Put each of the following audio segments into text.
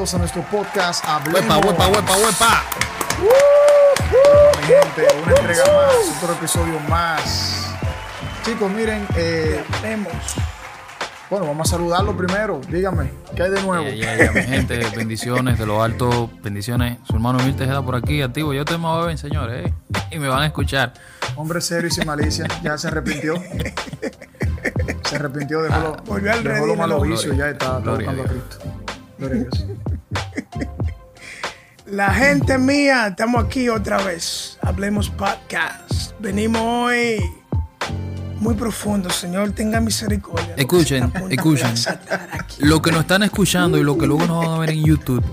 Bienvenidos a nuestro podcast Hablemos. Huepa, huepa, huepa, huepa. Mi gente, una entrega más, otro episodio más. Chicos, miren, eh, bueno, vamos a saludarlo primero. Dígame, ¿qué hay de nuevo? Ya, ya, ya, mi gente, bendiciones de lo alto, bendiciones. Su hermano Emil Tejeda por aquí, activo. Yo tengo a bebé, señores, ¿eh? y me van a escuchar. Hombre serio y sin malicia, ya se arrepintió. Se arrepintió, dejó, lo, Volvió al dejó redil, malos gloria. vicios, ya está, está Gloria a. Cristo. Gloria a Dios. La gente mía, estamos aquí otra vez. Hablemos podcast. Venimos hoy muy profundo, Señor. Tenga misericordia. Escuchen, escuchen. Lo que nos están escuchando y lo que luego nos van a ver en YouTube,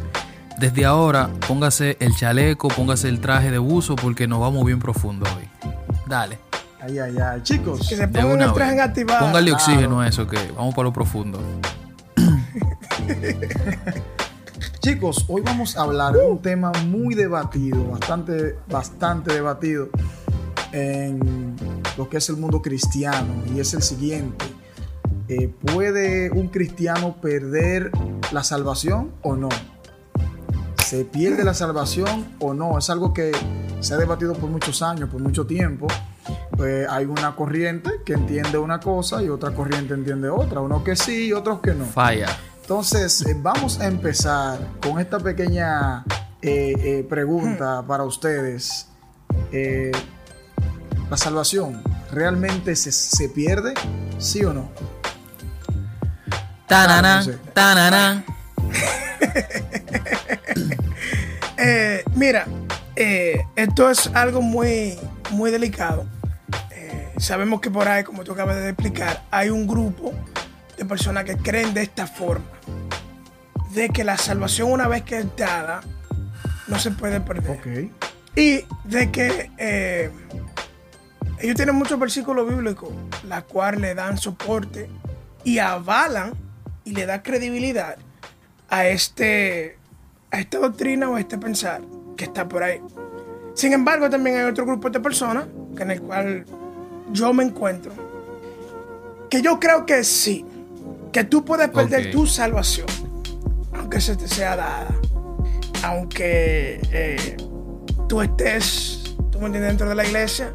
desde ahora póngase el chaleco, póngase el traje de buzo porque nos vamos bien profundo hoy. Dale. Ay, ay, ay. Chicos, Que se De pongan una el traje activado. Póngale oxígeno a eso, que vamos para lo profundo. Chicos, hoy vamos a hablar de un tema muy debatido, bastante, bastante debatido en lo que es el mundo cristiano y es el siguiente. Eh, ¿Puede un cristiano perder la salvación o no? ¿Se pierde la salvación o no? Es algo que se ha debatido por muchos años, por mucho tiempo. Pues hay una corriente que entiende una cosa y otra corriente entiende otra. Uno que sí y otros que no. Falla. Entonces, eh, vamos a empezar con esta pequeña eh, eh, pregunta para ustedes. Eh, ¿La salvación realmente se, se pierde? ¿Sí o no? Sé. tananán. Eh, mira, eh, esto es algo muy, muy delicado. Eh, sabemos que por ahí, como tú acabas de explicar, hay un grupo de personas que creen de esta forma. De que la salvación una vez que es dada, no se puede perder. Y de que eh, ellos tienen muchos versículos bíblicos, la cual le dan soporte y avalan y le da credibilidad a este a esta doctrina o a este pensar que está por ahí. Sin embargo, también hay otro grupo de personas que en el cual yo me encuentro, que yo creo que sí, que tú puedes perder tu salvación, aunque se te sea dada, aunque eh, tú estés, tú me entiendes, dentro de la iglesia,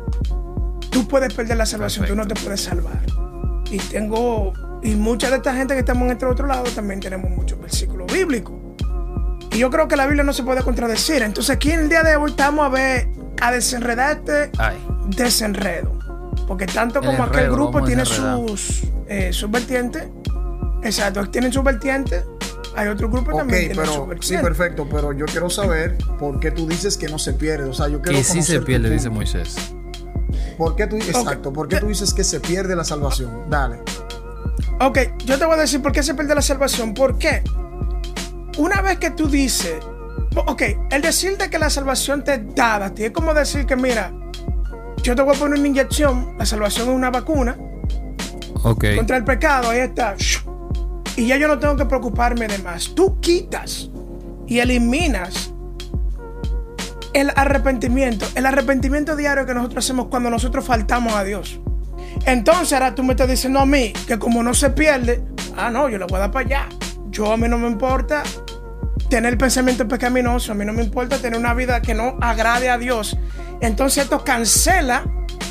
tú puedes perder la salvación, tú no te puedes salvar. Y tengo, y mucha de esta gente que estamos en este otro lado también tenemos muchos versículos bíblicos. Y yo creo que la Biblia no se puede contradecir. Entonces aquí en el día de hoy estamos a ver, a desenredar este Ay. desenredo. Porque tanto como aquel grupo tiene sus, eh, sus vertientes, exacto, tienen sus vertientes, hay otro grupo también pero sí, perfecto, pero yo quiero saber por qué tú dices que no se pierde. O sea, yo quiero Que sí se pierde, dice Moisés. ¿Por qué tú, exacto, ¿por qué tú dices que se pierde la salvación? Dale. Ok, yo te voy a decir por qué se pierde la salvación. ¿Por qué? Una vez que tú dices, ok, el decirte que la salvación te es dada, a ti es como decir que, mira, yo te voy a poner una inyección, la salvación es una vacuna Ok. contra el pecado, ahí está. Y ya yo no tengo que preocuparme de más. Tú quitas y eliminas el arrepentimiento, el arrepentimiento diario que nosotros hacemos cuando nosotros faltamos a Dios. Entonces ahora tú me estás diciendo a mí que como no se pierde, ah, no, yo le voy a dar para allá. Yo a mí no me importa tener pensamiento pecaminoso, a mí no me importa tener una vida que no agrade a Dios. Entonces esto cancela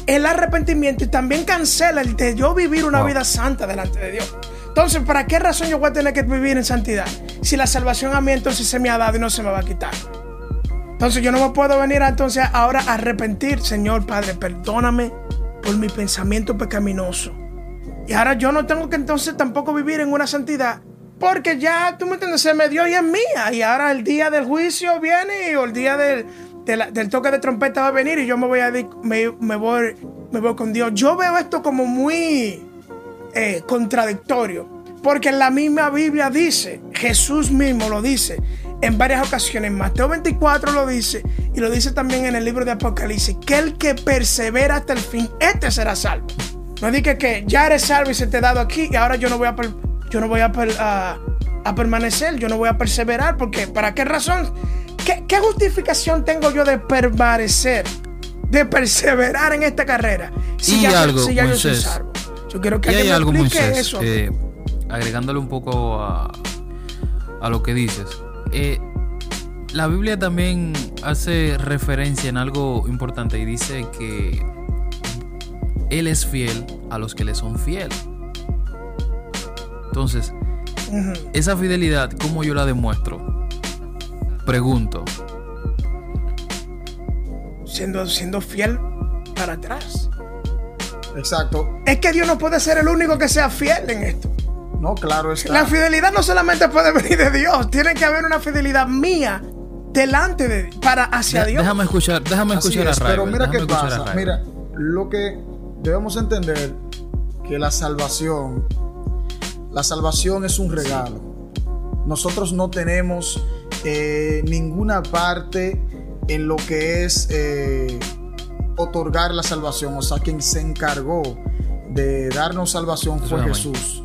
el arrepentimiento y también cancela el de yo vivir una Wow. vida santa delante de Dios. Entonces, ¿para qué razón yo voy a tener que vivir en santidad? Si la salvación a mí entonces se me ha dado y no se me va a quitar. Entonces yo no me puedo venir entonces ahora a arrepentir, Señor Padre, perdóname por mi pensamiento pecaminoso. Y ahora yo no tengo que entonces tampoco vivir en una santidad. Porque ya, tú me entiendes, se me dio y es mía. Y ahora el día del juicio viene y o el día del, de la- del toque de trompeta va a venir y yo me voy a me, me voy me voy con Dios. Yo veo esto como muy eh, contradictorio, porque en la misma Biblia dice, Jesús mismo lo dice en varias ocasiones, Mateo 24 lo dice y lo dice también en el libro de Apocalipsis, que el que persevera hasta el fin, este será salvo. No dije que ya eres salvo y se te ha dado aquí y ahora yo no voy a, yo no voy a, per- a- a permanecer, yo no voy a perseverar, porque ¿para qué razón? ¿Qué, qué justificación tengo yo de permanecer, de perseverar en esta carrera? Y ya, algo, si ya yo soy salvo. Yo quiero que Y hay me algo, Moisés, eso. agregándole un poco a, a lo que dices. Eh, la Biblia también hace referencia en algo importante y dice que Él es fiel a los que le son fiel. Entonces, esa fidelidad, ¿cómo yo la demuestro? Pregunto. siendo, siendo fiel para atrás. Exacto. Es que Dios no puede ser el único que sea fiel en esto. No, claro está. La fidelidad no solamente puede venir de Dios, tiene que haber una fidelidad mía delante de para hacia Dios. déjame escuchar, déjame escuchar es, a pero mira qué pasa. Mira, lo que debemos entender que la salvación, la salvación es un regalo. Nosotros no tenemos eh, ninguna parte en lo que es eh, otorgar la salvación. O sea, quien se encargó de darnos salvación fue Amén. Jesús.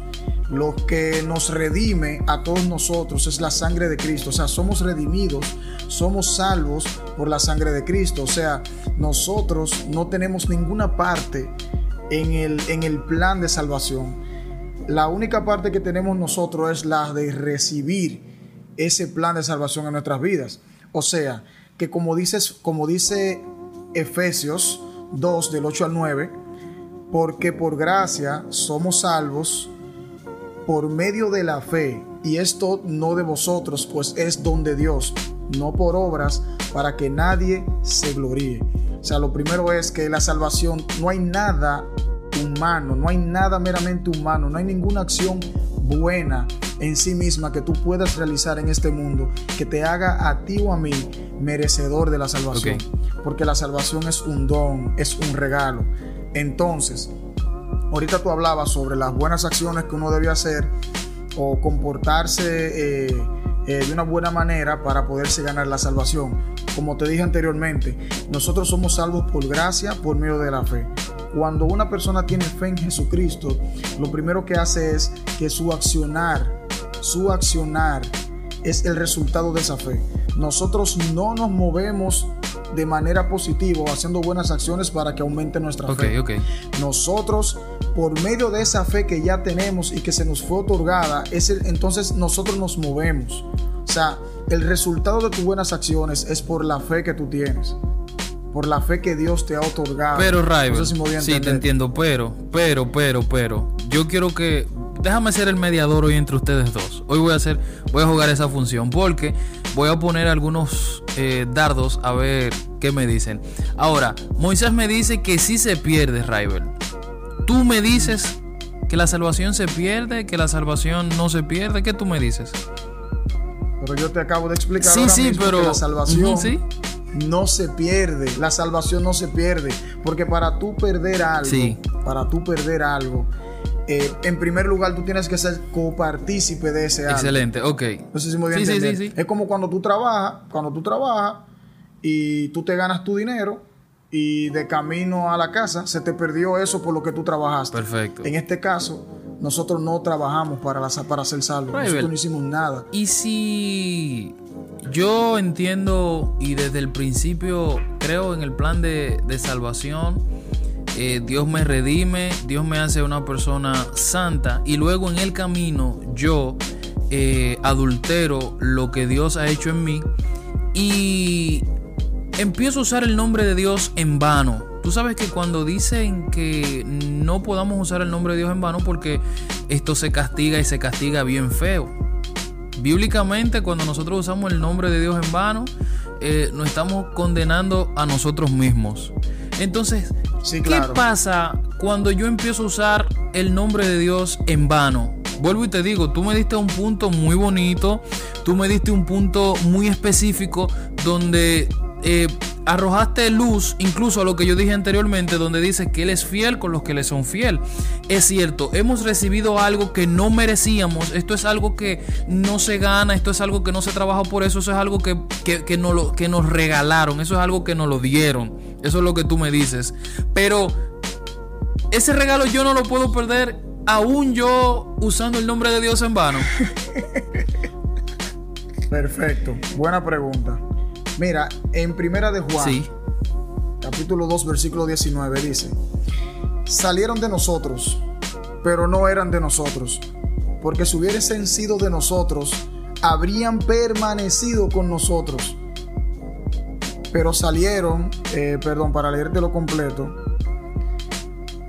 Lo que nos redime a todos nosotros es la sangre de Cristo. O sea, somos redimidos, somos salvos por la sangre de Cristo. O sea, nosotros no tenemos ninguna parte en el, en el plan de salvación. La única parte que tenemos nosotros es la de recibir ese plan de salvación en nuestras vidas. O sea, que como, dices, como dice Efesios 2 del 8 al 9, porque por gracia somos salvos por medio de la fe, y esto no de vosotros, pues es don de Dios, no por obras, para que nadie se gloríe. O sea, lo primero es que la salvación no hay nada humano, no hay nada meramente humano, no hay ninguna acción buena en sí misma que tú puedas realizar en este mundo que te haga a ti o a mí merecedor de la salvación. Porque la salvación es un don, es un regalo. Entonces, ahorita tú hablabas sobre las buenas acciones que uno debe hacer o comportarse eh, eh, de una buena manera para poderse ganar la salvación. Como te dije anteriormente, nosotros somos salvos por gracia, por medio de la fe. Cuando una persona tiene fe en Jesucristo, lo primero que hace es que su accionar, su accionar es el resultado de esa fe. Nosotros no nos movemos de manera positiva haciendo buenas acciones para que aumente nuestra Ok, fe. ok. Nosotros, por medio de esa fe que ya tenemos y que se nos fue otorgada, es el- entonces nosotros nos movemos. O sea, el resultado de tus buenas acciones es por la fe que tú tienes. Por la fe que Dios te ha otorgado. Pero Raibel, No sé si sí, te entiendo, pero, pero, pero, pero, yo quiero que, déjame ser el mediador hoy entre ustedes dos. Hoy voy a hacer, voy a jugar esa función porque voy a poner algunos eh, dardos a ver qué me dicen. Ahora, Moisés me dice que sí se pierde, Raibel. Tú me dices que la salvación se pierde, que la salvación no se pierde. ¿Qué tú me dices? Pero yo te acabo de explicar Sí, ahora sí, mismo pero- que la salvación sí. no se pierde. La salvación no se pierde. Porque para tú perder algo, Sí. para tú perder algo, eh, en primer lugar tú tienes que ser copartícipe de ese algo. Excelente, ok. No sé si voy a Sí, sí, sí, sí. Es como cuando tú trabajas, cuando tú trabajas y tú te ganas tu dinero y de camino a la casa se te perdió eso por lo que tú trabajaste. Perfecto. En este caso, nosotros no trabajamos para, la, para ser salvos. Nosotros no hicimos nada. Y si yo entiendo y desde el principio creo en el plan de, de salvación, eh, Dios me redime, Dios me hace una persona santa y luego en el camino yo eh, adultero lo que Dios ha hecho en mí y empiezo a usar el nombre de Dios en vano. Tú sabes que cuando dicen que no podamos usar el nombre de Dios en vano porque esto se castiga y se castiga bien feo. Bíblicamente, cuando nosotros usamos el nombre de Dios en vano, eh, nos estamos condenando a nosotros mismos. Entonces, Sí, ¿qué pasa cuando yo empiezo a usar el nombre de Dios en vano? Vuelvo y te digo, tú me diste un punto muy bonito, tú me diste un punto muy específico donde eh, arrojaste luz incluso a lo que yo dije anteriormente, donde dice que Él es fiel con los que le son fiel. Es cierto, hemos recibido algo que no merecíamos, esto es algo que no se gana, esto es algo que no se trabaja por eso, eso es algo que, que, lo, que nos regalaron, eso es algo que nos lo dieron, eso es lo que tú me dices. Pero ese regalo yo no lo puedo perder, aún yo usando el nombre de Dios en vano. Perfecto, buena pregunta. Mira, en Primera de Juan, capítulo 2, versículo 19 dice, salieron de nosotros, pero no eran de nosotros, porque si hubiesen sido de nosotros, habrían permanecido con nosotros. Pero salieron, eh, perdón, para leerte lo completo,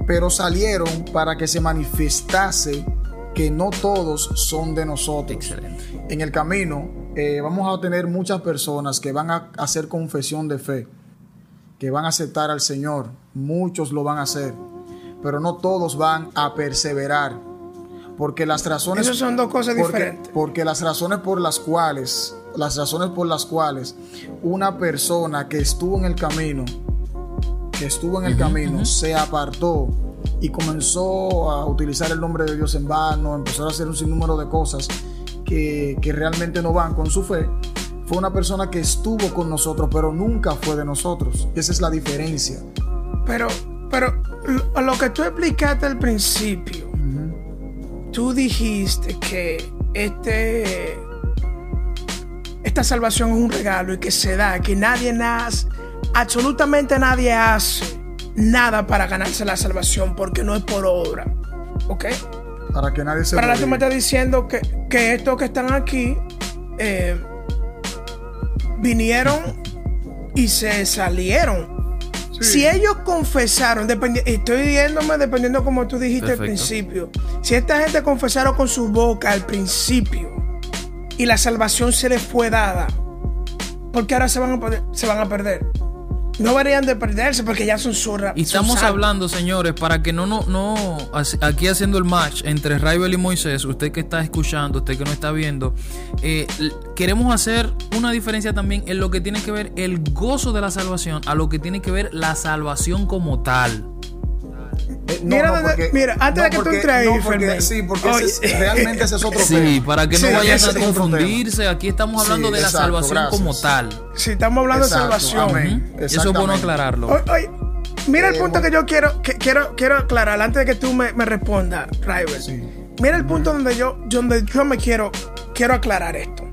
pero salieron para que se manifestase que no todos son de nosotros. Excelente. En el camino eh, vamos a tener muchas personas que van a hacer confesión de fe, que van a aceptar al Señor. Muchos lo van a hacer, pero no todos van a perseverar. Porque las razones... Esas son dos cosas diferentes. Porque las razones por las cuales, las razones por las cuales una persona que estuvo en el camino, que estuvo en el camino, se apartó y comenzó a utilizar el nombre de Dios en vano, empezó a hacer un sinnúmero de cosas que, realmente no van con su fe, fue una persona que estuvo con nosotros, pero nunca fue de nosotros. Esa es la diferencia. Pero, pero lo que tú explicaste al principio, tú dijiste que este, esta salvación es un regalo y que se da, que nadie nace, absolutamente nadie hace nada para ganarse la salvación porque no es por obra. ¿Ok? Para que nadie se Para tú me estás diciendo que, que estos que están aquí eh, vinieron y se salieron. Si ellos confesaron, estoy viéndome dependiendo como tú dijiste al principio. Si esta gente confesaron con su boca al principio y la salvación se les fue dada, ¿por qué ahora se van a, se van a perder? No deberían de perderse porque ya son surras. Y estamos hablando, señores, para que no, no, no, aquí haciendo el match entre Raibel y Moisés, usted que está escuchando, usted que no está viendo, eh, queremos hacer una diferencia también en lo que tiene que ver el gozo de la salvación a lo que tiene que ver la salvación como tal. Eh, mira, antes de que tú entres ahí, Sí, porque realmente ese es otro Sí, para que no vayan a confundirse, aquí estamos hablando de la salvación como tal. Sí, estamos hablando de salvación. Eso es bueno aclararlo. mira el eh, punto que yo quiero, que quiero, quiero aclarar antes de que tú me, me respondas, Mira el punto donde yo, donde yo me quiero, quiero aclarar esto.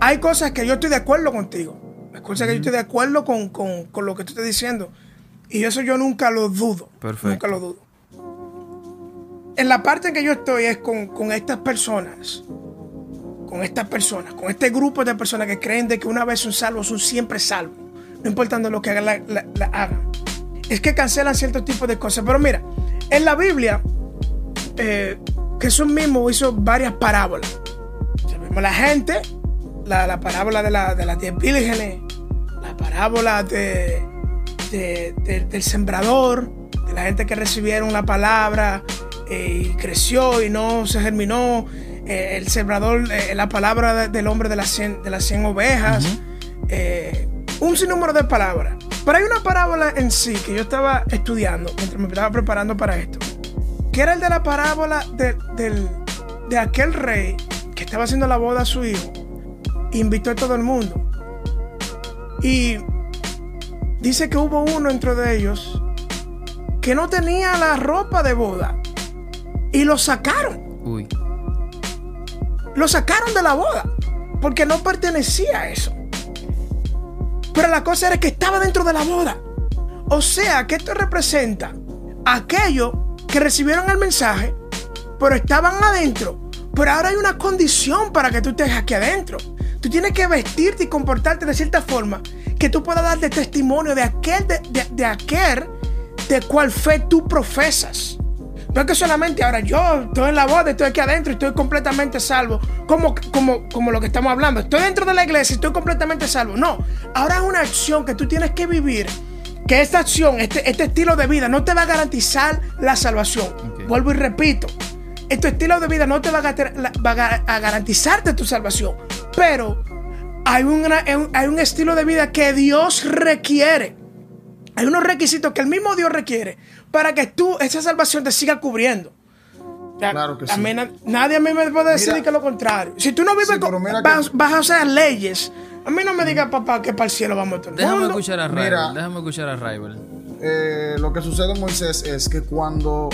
Hay cosas que yo estoy de acuerdo contigo. Hay cosas que yo estoy de acuerdo con, con, con lo que tú estás diciendo. Y eso yo nunca lo dudo. Perfecto. Nunca lo dudo. En la parte en que yo estoy es con, estas personas. Con estas personas. Con este grupo de personas que creen de que una vez son salvos, son siempre salvos. No importando lo que hagan. Es que cancelan cierto tipo de cosas. Pero mira, en la Biblia, eh, Jesús mismo hizo varias parábolas. Vemos la gente, la, parábola de, la, de las diez vírgenes, la parábola de del sembrador, de la gente que recibieron la palabra eh, y creció y no se germinó. Eh, el sembrador, eh, la palabra del hombre de las 100, de las 100 ovejas. un sinnúmero de palabras. Pero hay una parábola en sí que yo estaba estudiando mientras me estaba preparando para esto. Que era el de la parábola de, de aquel rey que estaba haciendo la boda a su hijo. invitó a todo el mundo. Y dice que hubo uno dentro de ellos que no tenía la ropa de boda y lo sacaron. Uy. Lo sacaron de la boda porque no pertenecía a eso. Pero la cosa era que estaba dentro de la boda. O sea, que esto representa a aquellos que recibieron el mensaje, pero estaban adentro. Pero ahora hay una condición para que tú estés aquí adentro. Tú tienes que vestirte y comportarte de cierta forma que tú puedas darte testimonio de aquel, de, aquel de cual fe tú profesas. No es que solamente ahora yo estoy en la boda, estoy aquí adentro y estoy completamente salvo. Como, como, como lo que estamos hablando. Estoy dentro de la iglesia y estoy completamente salvo. No, ahora es una acción que tú tienes que vivir. Que esta acción, este, este estilo de vida no te va a garantizar la salvación. Vuelvo y repito. Este estilo de vida no te va a, va a garantizarte tu salvación. Pero hay, una- hay un estilo de vida que Dios requiere. Hay unos requisitos que el mismo Dios requiere para que tú, esa salvación te siga cubriendo. Claro que a sí. mí nadie a mí me puede decir Mira- que lo contrario. Si tú no vives Sí, con, mira vas a hacer leyes, a mí no me digas, papá, que para el cielo vamos todo el Déjame mundo. escuchar a Mira. Rival. Déjame escuchar a Rival. Eh, lo que sucede, Moisés, es que cuando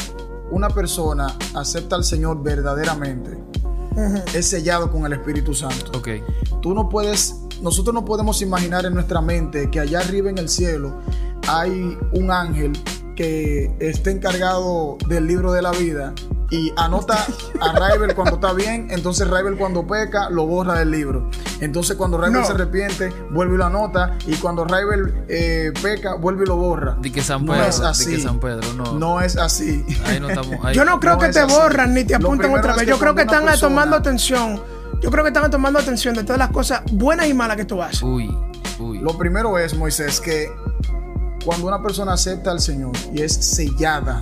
una persona acepta al Señor verdaderamente, es sellado con el Espíritu Santo. Ok. Tú no puedes, nosotros no podemos imaginar en nuestra mente que allá arriba en el cielo hay un ángel que esté encargado del libro de la vida y anota a Raibel cuando está bien, entonces Raibel cuando peca lo borra del libro. Entonces cuando Raibel No. se arrepiente, vuelve y lo anota y cuando Raibel eh, peca, vuelve y lo borra. Di que San No Pedro. es di así. que San Pedro. No. No es así. Ahí no estamos. ahí- Yo no creo no que es te así. borran ni te apuntan otra es vez. que Yo creo que están tomando atención. Yo creo que están tomando atención de todas las cosas buenas y malas que tú haces. Uy, uy. Lo primero es, Moisés, que cuando una persona acepta al Señor y es sellada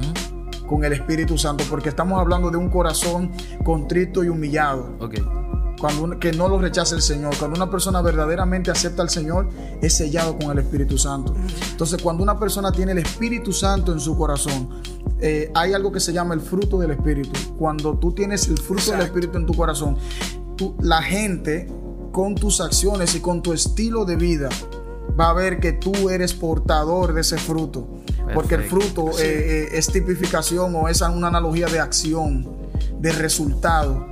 con el Espíritu Santo, porque estamos hablando de un corazón contrito y humillado, Ok. cuando un- que no lo rechaza el Señor. Cuando una persona verdaderamente acepta al Señor, es sellado con el Espíritu Santo. Entonces, cuando una persona tiene el Espíritu Santo en su corazón, eh, hay algo que se llama el fruto del Espíritu. Cuando tú tienes el fruto del. Espíritu en tu corazón, tú- la gente con tus acciones y con tu estilo de vida va a ver que tú eres portador de ese fruto. Porque el fruto eh, eh, es tipificación o es una analogía de acción, de resultado.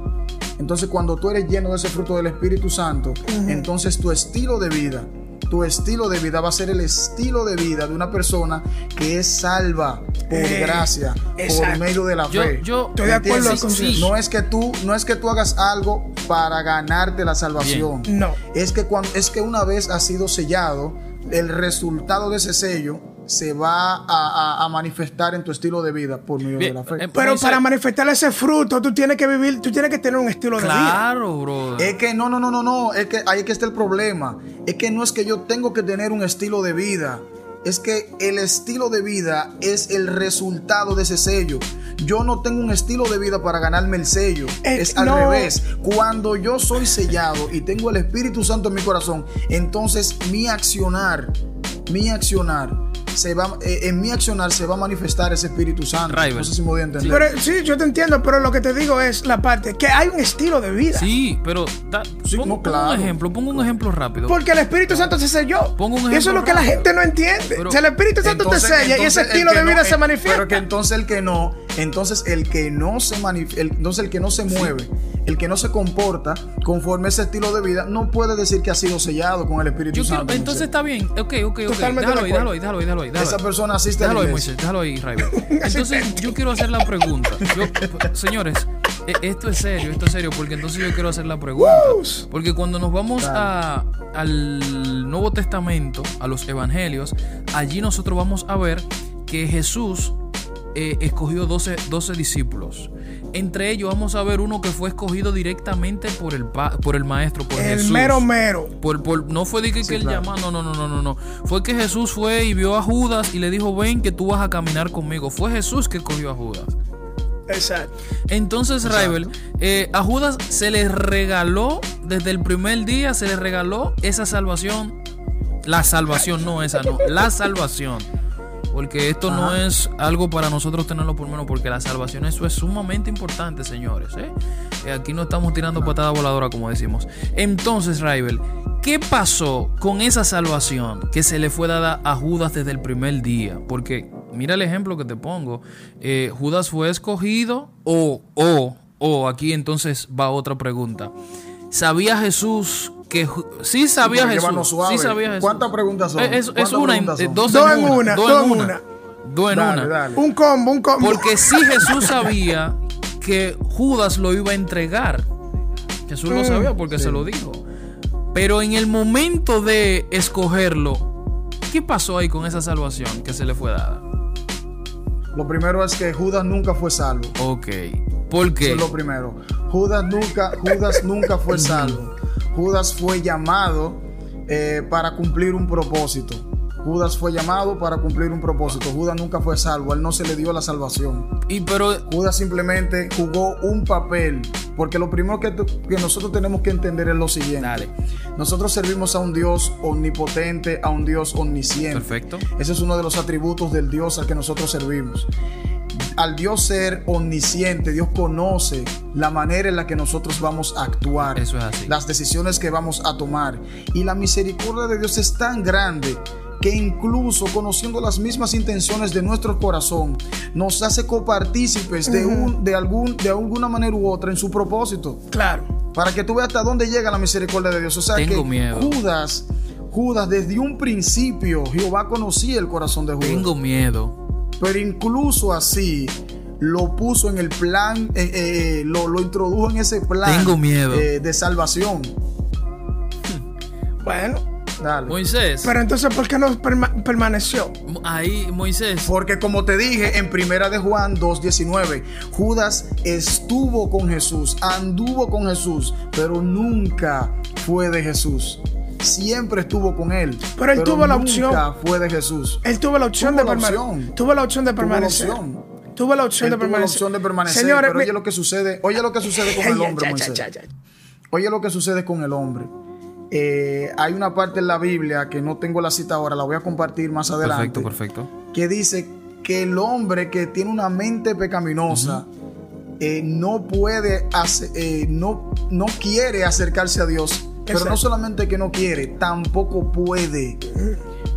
Entonces, cuando tú eres lleno de ese fruto del Espíritu Santo, entonces tu estilo de vida, tu estilo de vida va a ser el estilo de vida de una persona que es salva por Eh, gracia, por medio de la Yo, fe. yo. Estoy de acuerdo con Sí. No es que tú, no es que tú hagas algo para ganarte la salvación. No. Es que cuando, es que una vez has sido sellado, el resultado de ese sello se va a, a- a manifestar en tu estilo de vida por medio Bien, de la fe. eh, Pero para manifestar ese fruto, tú tienes que vivir, tú tienes que tener un estilo de vida. Claro, bro. Es que no, no, no, no, no. Es que ahí es que está el problema. Es que no es que yo tengo que tener un estilo de vida. Es que el estilo de vida es el resultado de ese sello. Yo no tengo un estilo de vida para ganarme el sello. Eh, es al no. revés. Cuando yo soy sellado y tengo el Espíritu Santo en mi corazón, entonces mi accionar, mi accionar, se va, eh, en mi accionar se va a manifestar ese Espíritu Santo. Rival. No sé si me voy a entender. Pero sí, yo te entiendo, pero lo que te digo es la parte que hay un estilo de vida. Sí, pero da- Sí, pongo, no, pongo claro. un ejemplo, pongo un ejemplo rápido. Porque el Espíritu Santo se selló. Pongo un y eso es ejemplo lo que la gente no entiende. Pero- si el Espíritu Santo te sella y ese estilo de vida no- se manifiesta. Pero que entonces el que no, entonces el que no se manif- el, entonces el que no se mueve, el que no se comporta conforme a ese estilo de vida, no puede decir que ha sido sellado con el Espíritu Yo quiero- Santo. entonces está bien. Ok, ok, ok. Totalmente Déjalo de ahí, déjalo ahí, déjalo ahí, déjalo ahí. déjalo esa ahí. persona asiste a la Déjalo ahí, iglesia. Moisés, déjalo ahí. Entonces, yo quiero hacer la pregunta. Yo- señores, e- esto es serio, esto es serio, porque entonces yo quiero hacer la pregunta. Porque cuando nos vamos a, al Nuevo Testamento, a los Evangelios, allí nosotros vamos a ver que Jesús eh, escogió 12, 12 discípulos. Entre ellos vamos a ver uno que fue escogido directamente por el, pa- por el maestro, por el Jesús. mero mero. Por, por- no fue de que, que él claro. llamó, no, no, no, no, no, no. Fue que Jesús fue y vio a Judas y le dijo, ven que tú vas a caminar conmigo. Fue Jesús que escogió a Judas. Exacto. Entonces, Raibel, eh, a Judas se le regaló, desde el primer día, se le regaló esa salvación. La salvación, no esa, no. La salvación. Porque esto no es algo para nosotros tenerlo por menos, porque la salvación, eso es sumamente importante, señores. ¿eh? Eh, aquí no estamos tirando patada voladora, como decimos. Entonces, Raibel, ¿qué pasó con esa salvación que se le fue dada a Judas desde el primer día? Porque, mira el ejemplo que te pongo. Eh, Judas fue escogido, o, o, o, aquí entonces va otra pregunta. ¿Sabía Jesús que sí sabía Jesús? llévanos suave. Sí sabía Jesús. ¿Cuántas preguntas son? Es, es ¿Cuántas una, en- preguntas son? dos, Dos en una, una, dos en una, una. dos en Dale, una. dale. Un combo, un combo. Porque sí Jesús sabía que Judas lo iba a entregar. Jesús lo Mm, sabía porque se lo dijo. Pero en el momento de escogerlo, ¿qué pasó ahí con esa salvación que se le fue dada? Lo primero es que Judas nunca fue salvo. Ok. ¿Por Eso qué? es lo primero. Judas nunca, Judas nunca fue salvo. Judas fue llamado eh, para cumplir un propósito. Judas fue llamado para cumplir un propósito. Judas nunca fue salvo. A él no se le dio la salvación. Y pero Judas simplemente jugó un papel Porque lo primero que, que nosotros tenemos que entender es lo siguiente. Dale. Nosotros servimos a un Dios omnipotente, a un Dios omnisciente. Perfecto. Ese es uno de los atributos del Dios al que nosotros servimos. Al Dios ser omnisciente, Dios conoce la manera en la que nosotros vamos a actuar, Eso es así. las decisiones que vamos a tomar. Y la misericordia de Dios es tan grande que incluso conociendo las mismas intenciones de nuestro corazón, nos hace copartícipes de, un, de, algún, de alguna manera u otra en su propósito. Claro. Para que tú veas hasta dónde llega la misericordia de Dios. O sea Tengo que miedo. Judas, Judas, desde un principio, Jehová conocía el corazón de Judas. Tengo miedo. Pero incluso así lo puso en el plan, eh, eh, lo, lo introdujo en ese plan Tengo miedo. eh, de salvación. Bueno, Dale. Moisés. pero entonces, ¿por qué no perma- permaneció? Ahí, Moisés. Porque como te dije en Primera de Juan 2.19, Judas estuvo con Jesús, anduvo con Jesús, pero nunca fue de Jesús. Siempre estuvo con él. Pero él tuvo la opción. fue de Jesús. Él tuvo la opción Tuvo de la permanecer. Tuvo la opción de Tuvo la permanecer. opción. Tuvo la opción Él de tuvo la permanecer. opción de permanecer, Señores, pero oye lo que sucede, oye lo que sucede con el hombre, ya, Moisés. ya, ya. Oye lo que sucede con el hombre. Eh, hay una parte en la Biblia que no tengo la cita ahora, la voy a compartir más adelante. Perfecto, perfecto. Que dice que el hombre que tiene una mente pecaminosa eh, no puede, hacer, eh, no, no quiere acercarse a Dios. Pero no solamente que no quiere, tampoco puede.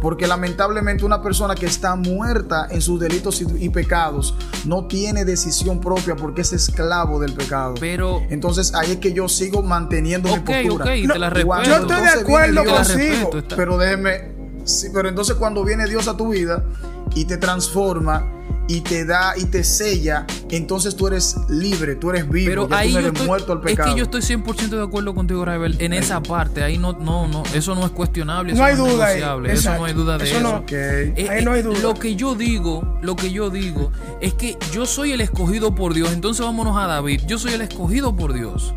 Porque lamentablemente una persona que está muerta en sus delitos y, y pecados no tiene decisión propia porque es esclavo del pecado. Pero- entonces ahí es que yo sigo manteniendo Ok, mi postura. ok, te la No, respeto. yo estoy de acuerdo consigo. pero déjeme, sí, pero entonces cuando viene Dios a tu vida y te transforma y te da y te sella, entonces tú eres libre, tú eres vivo, Pero ya ahí tú no eres estoy, muerto al es pecado. que yo estoy 100% de acuerdo contigo, Raibel, en esa parte. Ahí no, no, no, eso no es cuestionable. No eso hay es duda ahí, negociable, Eso no hay duda de Eso eso. no- Ok. Eh, Ahí no hay eh, duda. Lo que yo digo, lo que yo digo es que yo soy el escogido por Dios. Entonces vámonos a David. Yo soy el escogido por Dios.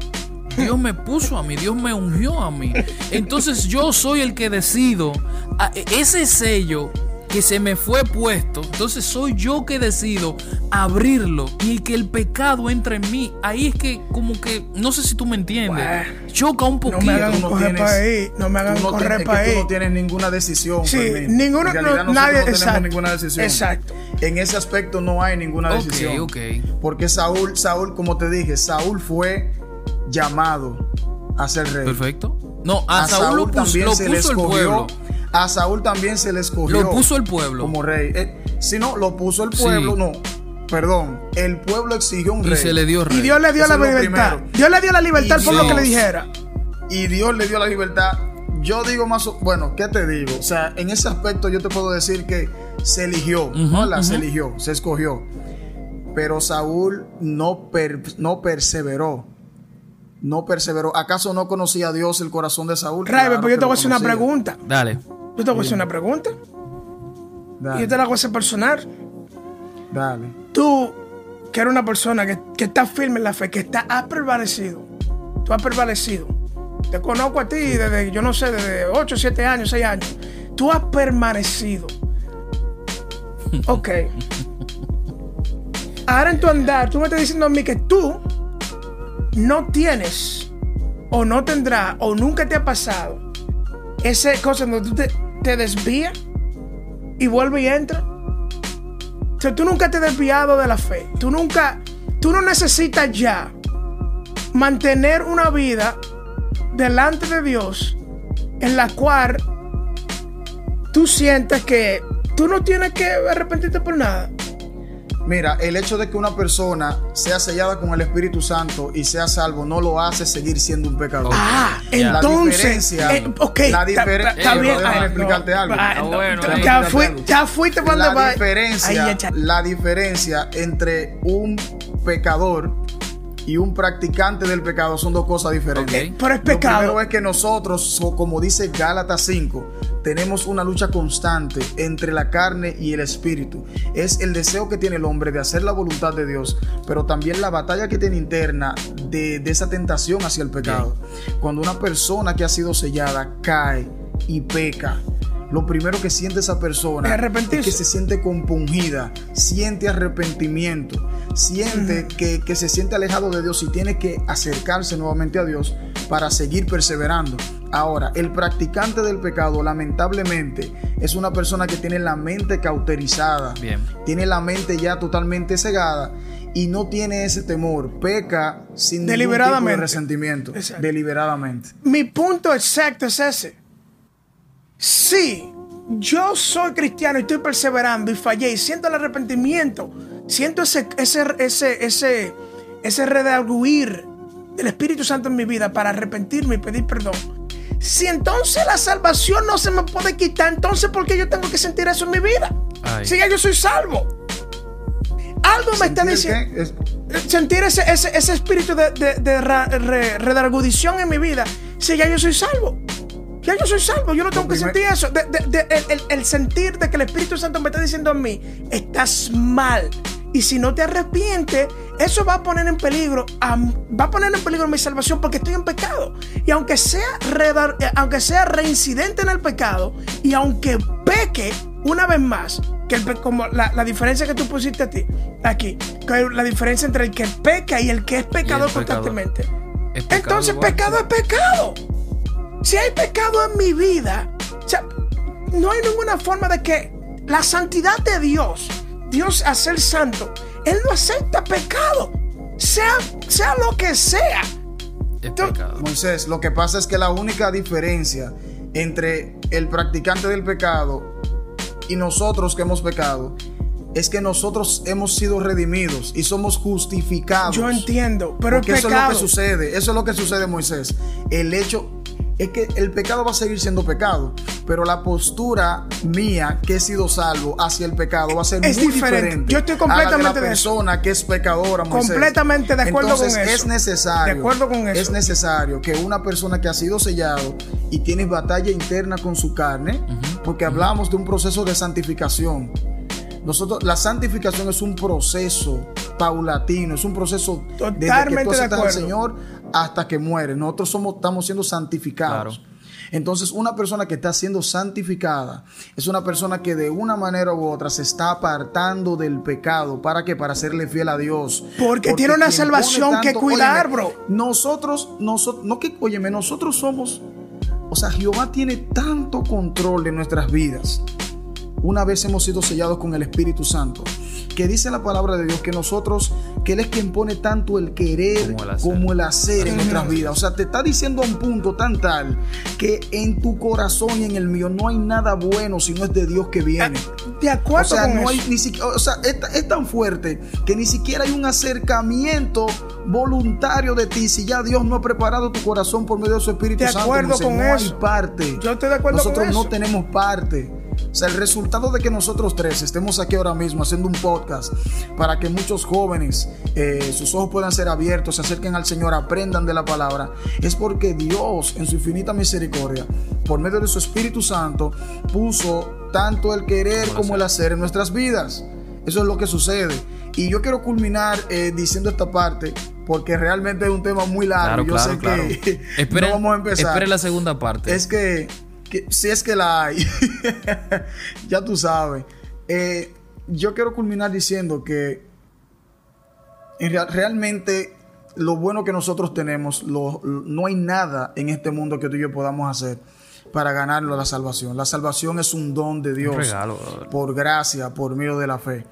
Dios me puso a mí, Dios me ungió a mí. Entonces yo soy el que decido a- ese sello que se me fue puesto. Entonces soy yo que decido abrirlo y que el pecado entre en mí. Ahí es que como que no sé si tú me entiendes. Bueno. Choca un No poquito. me hagan no correr tienes- para ahí. No me hagan Tú no correr tienes- es que ahí. tú no tienes ninguna decisión. Sí, realidad no- nadie- no tenemos exacto. ninguna decisión. Exacto. En ese aspecto no hay ninguna decisión. ok. Porque Saúl, Saúl, como te dije, Saúl fue llamado a ser rey. Perfecto. No, a, Saúl, lo puso, lo se le puso el escogió. pueblo. A Saúl también se le escogió. Lo puso el pueblo. Como rey. Eh, si no, lo puso el Sí. pueblo, no. Perdón. El pueblo exigió un Y rey. se le dio rey. Y Dios le dio Eso la libertad. Dios le dio la libertad Y por lo que le dijera. y Dios le dio la libertad. Yo digo más, o- bueno, ¿qué te digo? O sea, en ese aspecto yo te puedo decir que se eligió. Se eligió, se escogió. Pero Saúl no, per- no perseveró. No perseveró. ¿Acaso no conocía a Dios el corazón de Saúl? Raibe, Claro pero yo te voy a hacer una pregunta. Dale. Yo te voy a hacer una pregunta. Dale, Y yo te la voy a hacer personal. dale. Tú, que eres una persona que, que está firme en la fe, que está, has prevalecido. Tú has prevalecido. Te conozco a ti desde, yo no sé, desde 8, 7 años, 6 años. Tú has permanecido. Ok. Ahora en tu andar, tú me estás diciendo a mí que tú no tienes, o no tendrás, o nunca te ha pasado esa cosa donde tú te, desvías y vuelve y entra. O sea, tú nunca te has desviado de la fe. Tú nunca, tú no necesitas ya mantener una vida delante de Dios en la cual tú sientes que tú no tienes que arrepentirte por nada. Mira, el hecho de que una persona sea sellada con el Espíritu Santo y sea salvo no lo hace seguir siendo un pecador. Ah, entonces, La diferencia- eh, ok, la ta- diferen- ta- está Eh, bien. pero déjame explicarte no, algo. ah, no, bueno, ya, ahí. ya Explicarte fui- algo. ya fuiste para la va. diferencia, ya, la diferencia entre un pecador y un practicante del pecado son dos cosas diferentes. Ok. Pero es Lo pecado. primero es que nosotros, so- como dice Gálatas 5, tenemos una lucha constante entre la carne y el espíritu. Es el deseo que tiene el hombre de hacer la voluntad de Dios, pero también la batalla que tiene interna de, de esa tentación hacia el pecado. Cuando una persona que ha sido sellada cae y peca, lo primero que siente esa persona Es que se siente compungida, siente arrepentimiento, siente que, que se siente alejado de Dios y tiene que acercarse nuevamente a Dios para seguir perseverando. Ahora, el practicante del pecado, lamentablemente, es una persona que tiene la mente cauterizada, Bien. tiene la mente ya totalmente cegada y no tiene ese temor, peca sin ningún tipo de resentimiento, Exacto. deliberadamente. Mi punto exacto es ese. Si yo soy cristiano y estoy perseverando y fallé y siento el arrepentimiento, siento ese, ese, ese, ese, ese redarguir del Espíritu Santo en mi vida para arrepentirme y pedir perdón. Si entonces la salvación no se me puede quitar, entonces ¿por qué yo tengo que sentir eso en mi vida? Ay. Si ya yo soy salvo. Algo me está ¿Sentir diciendo? Es- sentir ese, ese, ese espíritu de, de, de ra- re- redargudición en mi vida, si ya yo soy salvo. Ya yo soy salvo, yo no tengo que primer- sentir eso. De- de- de- el, el- el sentir de que el Espíritu Santo me está diciendo a mí, estás mal. Y si no te arrepientes, eso va a poner en peligro, va a poner en peligro mi salvación porque estoy en pecado. Y aunque sea, eh, aunque sea reincidente en el pecado, y aunque peque una vez más, que el como la, la diferencia que tú pusiste a ti, aquí, que la diferencia entre el que peca y el que es pecador constantemente. Pecado Entonces, igual, pecado es pecado. Si hay pecado en mi vida, o sea, no hay ninguna forma de que la santidad de Dios, Dios a ser santo, Él no acepta pecado, sea, sea lo que sea. Es Tú- pecado. Moisés, lo que pasa es que la única diferencia entre el practicante del pecado y nosotros que hemos pecado es que nosotros hemos sido redimidos y somos justificados. Yo entiendo, pero el Porque eso es lo pecado. que sucede, eso es lo que sucede, Moisés. El hecho es que el pecado va a seguir siendo pecado, pero la postura mía, que he sido salvo hacia el pecado, va a ser Es muy diferente. diferente. Yo estoy a la de completamente la de eso. persona que es pecadora, Moisés. Completamente de acuerdo con eso. Es necesario. De acuerdo con eso. Es necesario que una persona que ha sido sellado y tiene batalla interna con su carne, porque hablamos de un proceso de santificación. Nosotros, la santificación es un proceso paulatino, es un proceso desde que Totalmente tú de aceptas al acuerdo. Señor hasta que muere. Nosotros somos, estamos siendo santificados. Claro. Entonces, una persona que está siendo santificada es una persona que de una manera u otra se está apartando del pecado. ¿Para qué? Para serle fiel a Dios. Porque tiene una salvación que cuidar, óyeme, bro. Nosotros, nosotros, no que, óyeme, nosotros somos, o sea, Jehová tiene tanto control de nuestras vidas. Una vez hemos sido sellados con el Espíritu Santo, que dice la palabra de Dios que nosotros, que Él es quien pone tanto el querer Como el hacer. como el hacer en nuestras vidas. O sea, te está diciendo a un punto tan tal que en tu corazón y en el mío no hay nada bueno si no es de Dios que viene. De O acuerdo sea, con no hay eso. ni siquiera, o sea, es, es tan fuerte que ni siquiera hay un acercamiento voluntario de ti si ya Dios no ha preparado tu corazón por medio de su Espíritu De Santo. acuerdo Moisés. con no eso. hay parte. Yo estoy de acuerdo con Nosotros no eso. tenemos parte. O sea, el resultado de que nosotros tres estemos aquí ahora mismo haciendo un podcast para que muchos jóvenes eh, sus ojos puedan ser abiertos, se acerquen al Señor, aprendan de la palabra, es porque Dios en su infinita misericordia, por medio de su Espíritu Santo, puso tanto el querer como el hacer en nuestras vidas. Eso es lo que sucede. Y yo quiero culminar eh, diciendo esta parte porque realmente es un tema muy largo. Claro, yo claro, sé claro. que Esperen, no vamos a empezar. esperen la segunda parte. Es que, que- si es que la hay, ya tú sabes. Eh, yo quiero culminar diciendo que en real- realmente lo bueno que nosotros tenemos, lo- no hay nada en este mundo que tú y yo podamos hacer para ganarlo la salvación. La salvación es un don de Dios regalo, por gracia, por medio de la fe.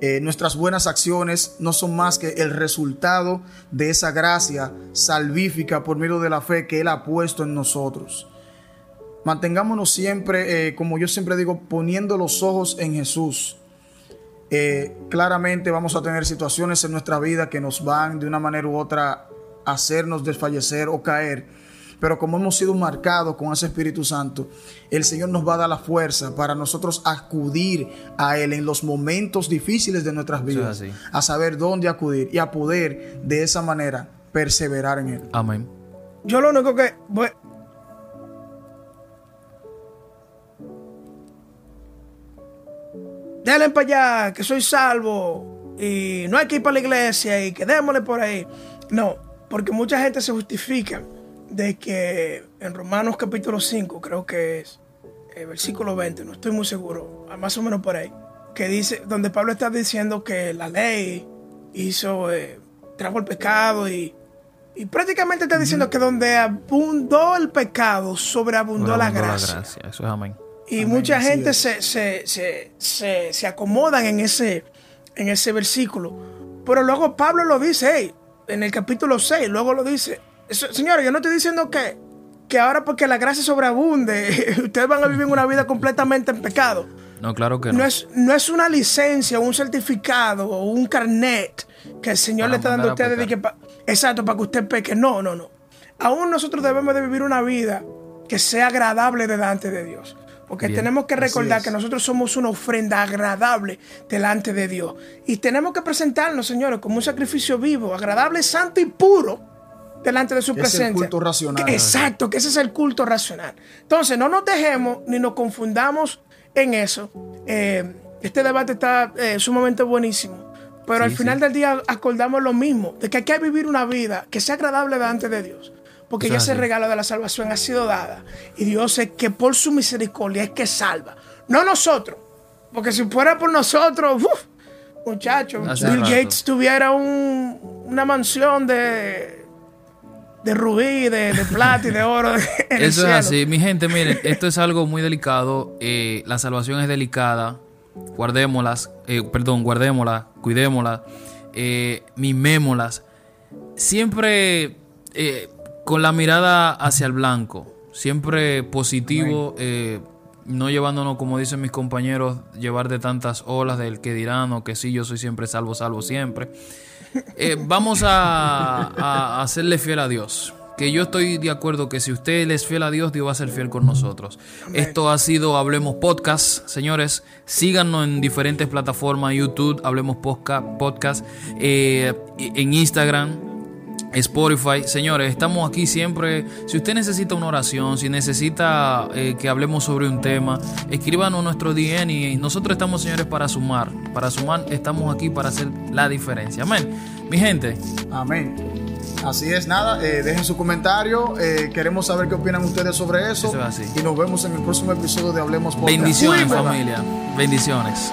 Eh, nuestras buenas acciones no son más que el resultado de esa gracia salvífica por medio de la fe que Él ha puesto en nosotros. Mantengámonos siempre, eh, como yo siempre digo, poniendo los ojos en Jesús. Eh, claramente vamos a tener situaciones en nuestra vida que nos van de una manera u otra a hacernos desfallecer o caer. Pero como hemos sido marcados con ese Espíritu Santo, el Señor nos va a dar la fuerza para nosotros acudir a Él en los momentos difíciles de nuestras vidas, a saber dónde acudir y a poder de esa manera perseverar en Él. Amén. Yo lo único que voy- Denle para allá, que soy salvo. Y no hay que ir para la iglesia y quedémosle por ahí. No, porque mucha gente se justifica de que en Romanos capítulo 5, creo que es, eh, versículo 20, no estoy muy seguro, más o menos por ahí, que dice, donde Pablo está diciendo que la ley hizo, eh, trajo el pecado y, y prácticamente está diciendo que donde abundó el pecado, sobreabundó la gracia. la gracia. Eso es amén. Y mucha gente se, se, se, se, acomodan en ese, en ese versículo. Pero luego Pablo lo dice, en el capítulo 6, luego lo dice. Señores, yo no estoy diciendo que, que ahora porque la gracia sobreabunde, ustedes van a vivir una vida completamente en pecado. No, claro que no. No es, no es una licencia, un certificado o un carnet que el Señor le está dando a ustedes. exacto, para que usted peque. No, no, no. Aún nosotros debemos de vivir una vida que sea agradable delante de Dios. Porque tenemos que recordar que nosotros somos una ofrenda agradable delante de Dios. Y tenemos que presentarnos, señores, como un sacrificio vivo, agradable, santo y puro delante de su presencia. Es el culto racional. exacto, que ese es el culto racional. Entonces, no nos dejemos ni nos confundamos en eso. Eh, este debate está eh, sumamente buenísimo. Pero al final del día acordamos lo mismo, de que hay que vivir una vida que sea agradable delante de Dios porque ya ese regalo de la salvación ha sido dada. Y Dios es que por su misericordia es que salva. No nosotros. Porque si fuera por nosotros, muchachos, Bill Gates tuviera una mansión de, de rubí, de, plata y de oro. Eso es así. Mi gente, miren, esto es algo muy delicado. Eh, la salvación es delicada. Guardémoslas, eh, perdón, guardémosla, cuidémosla, eh, mimémoslas. Siempre eh, con la mirada hacia el blanco, siempre positivo, eh, no llevándonos, como dicen mis compañeros, llevar de tantas olas del que dirán o que sí, yo soy siempre salvo, salvo siempre. Eh, vamos a, hacerle fiel a Dios. Que yo estoy de acuerdo que si usted es fiel a Dios, Dios va a ser fiel con nosotros. Esto ha sido Hablemos Podcast, señores. Síganos en diferentes plataformas, YouTube, Hablemos Podcast, eh, en Instagram, Spotify. Señores, estamos aquí siempre. Si usted necesita una oración, si necesita eh, que hablemos sobre un tema, escríbanos nuestro DN y nosotros estamos, señores, para sumar. Para sumar, estamos aquí para hacer la diferencia. Amén. Mi gente. Amén. Así es, nada, eh, dejen su comentario, eh, queremos saber qué opinan ustedes sobre eso. Y nos vemos en el próximo episodio de Hablemos Podcast. Bendiciones, familia. Bendiciones.